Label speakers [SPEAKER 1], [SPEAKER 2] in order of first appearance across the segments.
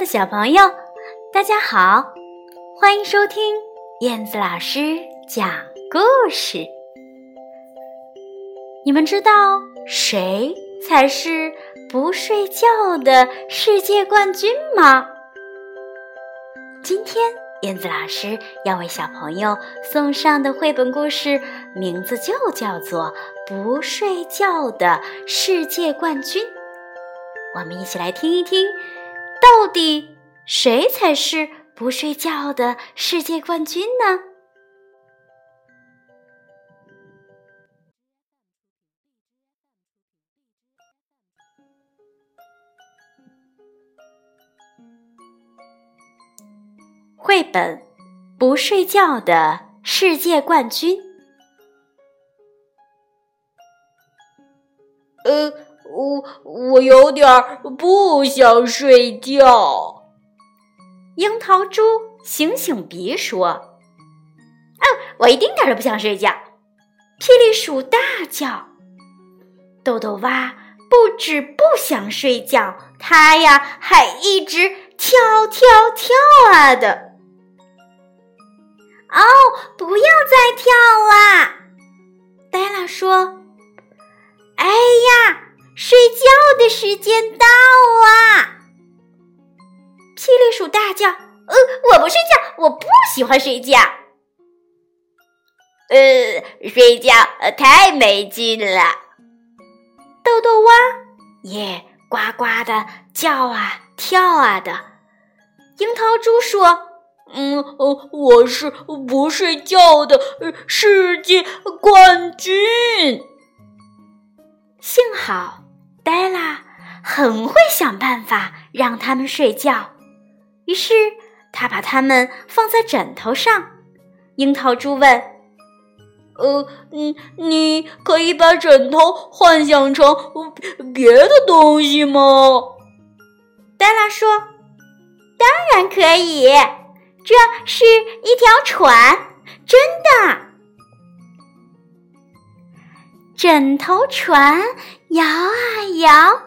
[SPEAKER 1] 的小朋友，大家好，欢迎收听燕子老师讲故事。你们知道谁才是不睡觉的世界冠军吗？今天燕子老师要为小朋友送上的绘本故事名字就叫做《不睡觉的世界冠军》。我们一起来听一听。到底谁才是不睡觉的世界冠军呢？绘本《不睡觉的世界冠军》。
[SPEAKER 2] 呃。我我有点不想睡觉。
[SPEAKER 1] 樱桃猪醒醒别说：“哦，我一丁点儿都不想睡觉。”霹雳鼠大叫：“豆豆蛙不止不想睡觉，它呀还一直跳跳跳啊的。”哦，不要再跳啦！黛拉说：“哎呀！”睡觉的时间到啊！霹雳鼠大叫：“呃，我不睡觉，我不喜欢睡觉。
[SPEAKER 2] 呃，睡觉呃太没劲了。”
[SPEAKER 1] 豆豆蛙也呱呱的叫啊跳啊的。樱桃猪说：“
[SPEAKER 2] 嗯，我是不睡觉的世界冠军。”
[SPEAKER 1] 幸好。黛拉很会想办法让他们睡觉，于是他把他们放在枕头上。樱桃猪问：“
[SPEAKER 2] 呃，嗯，你可以把枕头幻想成别的东西吗？”
[SPEAKER 1] 黛拉说：“当然可以，这是一条船，真的。”枕头船摇啊摇，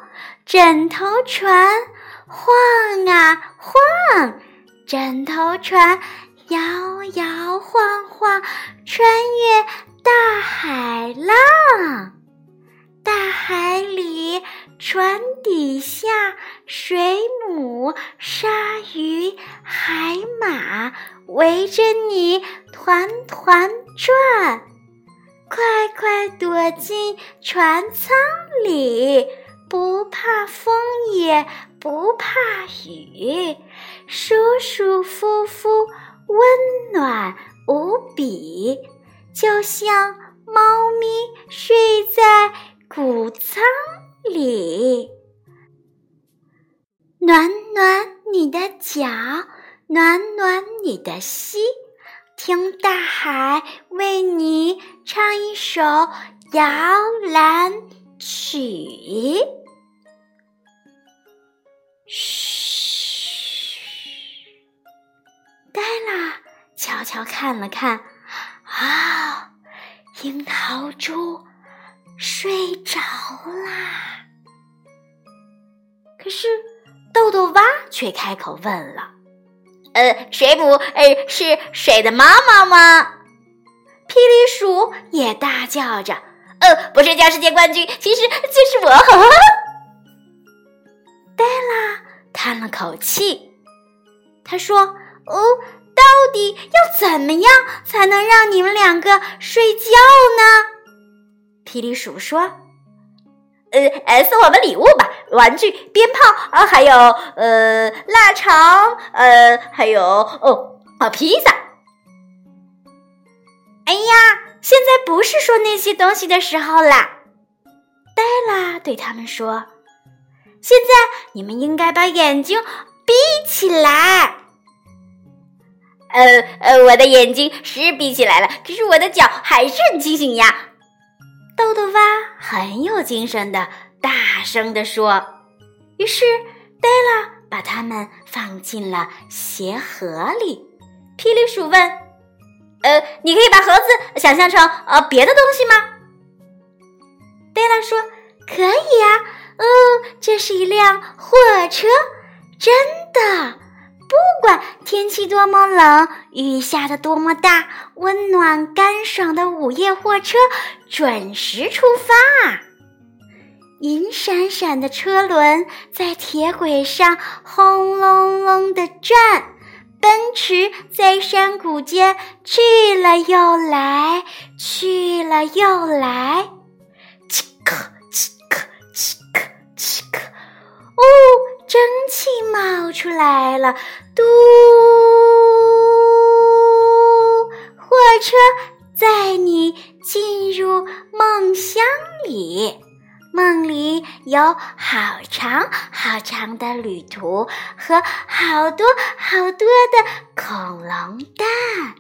[SPEAKER 1] 枕头船晃啊晃，枕头船摇摇晃晃，穿越大海浪。大海里，船底下，水母、鲨鱼、海马围着你团团转。快快躲进船舱里，不怕风也不怕雨，舒舒服服，温暖无比，就像猫咪睡在谷仓里。暖暖你的脚，暖暖你的心。听大海摇篮曲。嘘，黛拉悄悄看了看，啊，樱桃猪睡着啦。可是豆豆蛙却开口问了。
[SPEAKER 2] 呃，水母，呃，是水的妈妈吗？
[SPEAKER 1] 霹雳鼠也大叫着：“
[SPEAKER 2] 呃，不是叫世界冠军，其实就是我。”
[SPEAKER 1] 黛拉叹了口气，他说：“哦，到底要怎么样才能让你们两个睡觉呢？”霹雳鼠说。
[SPEAKER 2] 呃呃，送我们礼物吧，玩具、鞭炮啊，还有呃腊肠，呃，还有哦啊披萨。
[SPEAKER 1] 呀，现在不是说那些东西的时候啦！黛拉对他们说：“现在你们应该把眼睛闭起来。”
[SPEAKER 2] 呃呃，我的眼睛是闭起来了，可是我的脚还是很清醒呀。
[SPEAKER 1] 豆豆蛙很有精神的大声地说：“于是黛拉把它们放进了鞋盒里。”霹雳鼠问：“
[SPEAKER 2] 呃，你可以把盒子想象成呃别的东西吗？”
[SPEAKER 1] 贝拉说：“可以呀，嗯，这是一辆货车，真。”的，不管天气多么冷，雨下的多么大，温暖干爽的午夜货车准时出发。银闪闪的车轮在铁轨上轰隆隆的转，奔驰在山谷间去了又来，去了又来。
[SPEAKER 2] 嘁克嘁克嘁克嘁克，
[SPEAKER 1] 哦，蒸汽冒出来了，嘟，火车载你进入梦乡里。有好长好长的旅途和好多好多的恐龙蛋，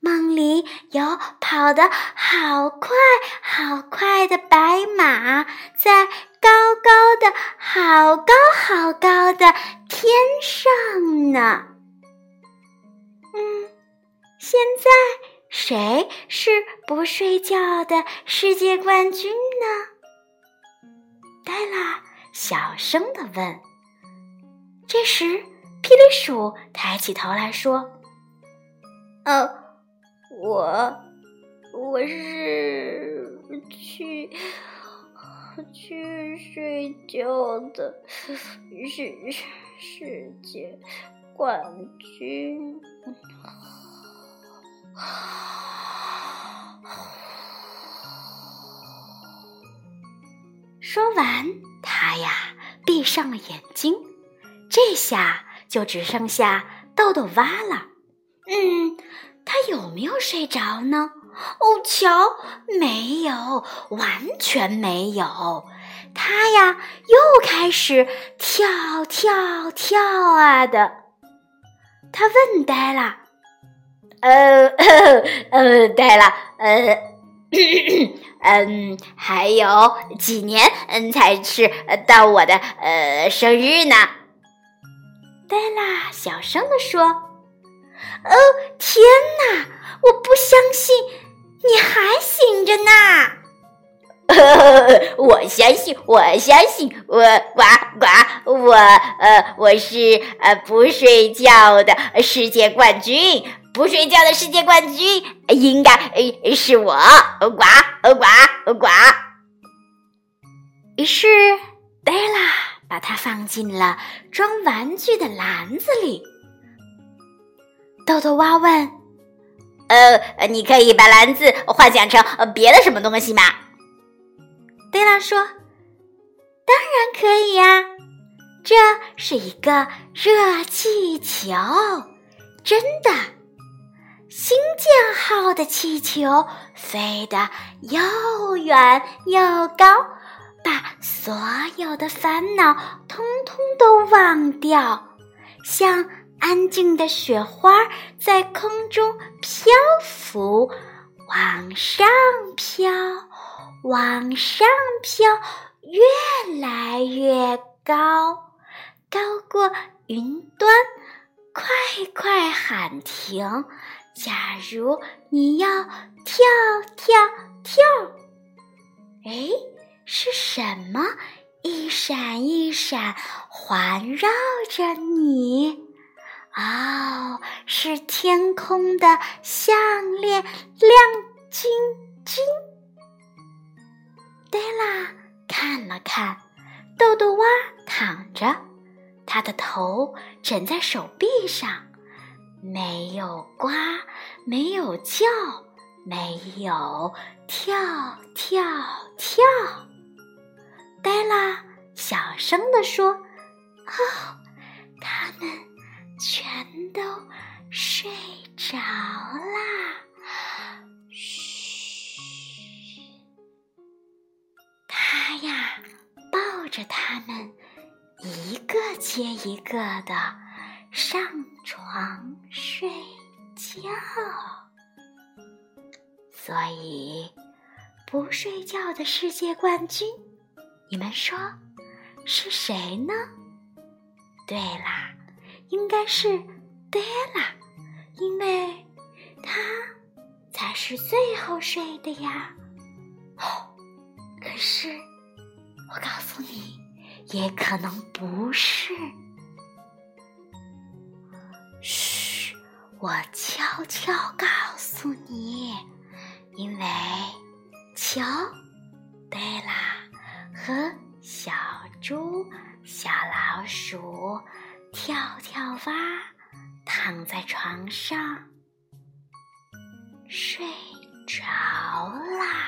[SPEAKER 1] 梦里有跑得好快好快的白马在高高的好高好高的天上呢。嗯，现在谁是不睡觉的世界冠军呢？小声的问。这时，霹雳鼠抬起头来说：“
[SPEAKER 2] 呃，我我是去去睡觉的世世界冠军。”
[SPEAKER 1] 说完，上了眼睛。这下就只剩下豆豆蛙了。嗯，他有没有睡着呢？哦，瞧，没有，完全没有。他呀又开始跳跳跳啊的。他问呆了：“
[SPEAKER 2] 呃呃，呆了，呃。” 嗯，还有几年，嗯，才是到我的呃生日呢。
[SPEAKER 1] 黛拉小声的说：“哦，天哪！我不相信你还醒着呢。”
[SPEAKER 2] 呵呵我相信，我相信，我呱呱，我呃，我是呃不睡觉的世界冠军。不睡觉的世界冠军应该是我，呱呱呱。
[SPEAKER 1] 于是贝拉把它放进了装玩具的篮子里。豆豆蛙问：“
[SPEAKER 2] 呃，你可以把篮子幻想成别的什么东西吗？”
[SPEAKER 1] 贝拉说：“当然可以呀，这是一个热气球，真的。”建号的气球飞得又远又高，把所有的烦恼通通都忘掉，像安静的雪花在空中漂浮，往上飘，往上飘，越来越高，高过云端。快快喊停！假如你要跳跳跳，哎，是什么一闪一闪环绕着你？哦，是天空的项链，亮晶晶。黛拉看了看，豆豆蛙躺着，他的头枕在手臂上。没有呱，没有叫，没有跳跳跳。黛拉小声地说：“哦，他们全都睡着啦。”嘘，他呀抱着他们，一个接一个的。上床睡觉，所以不睡觉的世界冠军，你们说是谁呢？对啦，应该是黛拉，因为她才是最后睡的呀。哦，可是我告诉你，也可能不是。我悄悄告诉你，因为瞧，对啦，和小猪、小老鼠跳跳蛙躺在床上睡着啦。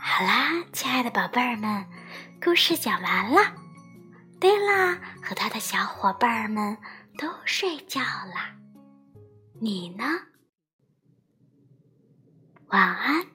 [SPEAKER 1] 好啦，亲爱的宝贝儿们，故事讲完了。对啦，和他的小伙伴们都睡觉啦。你呢？晚安。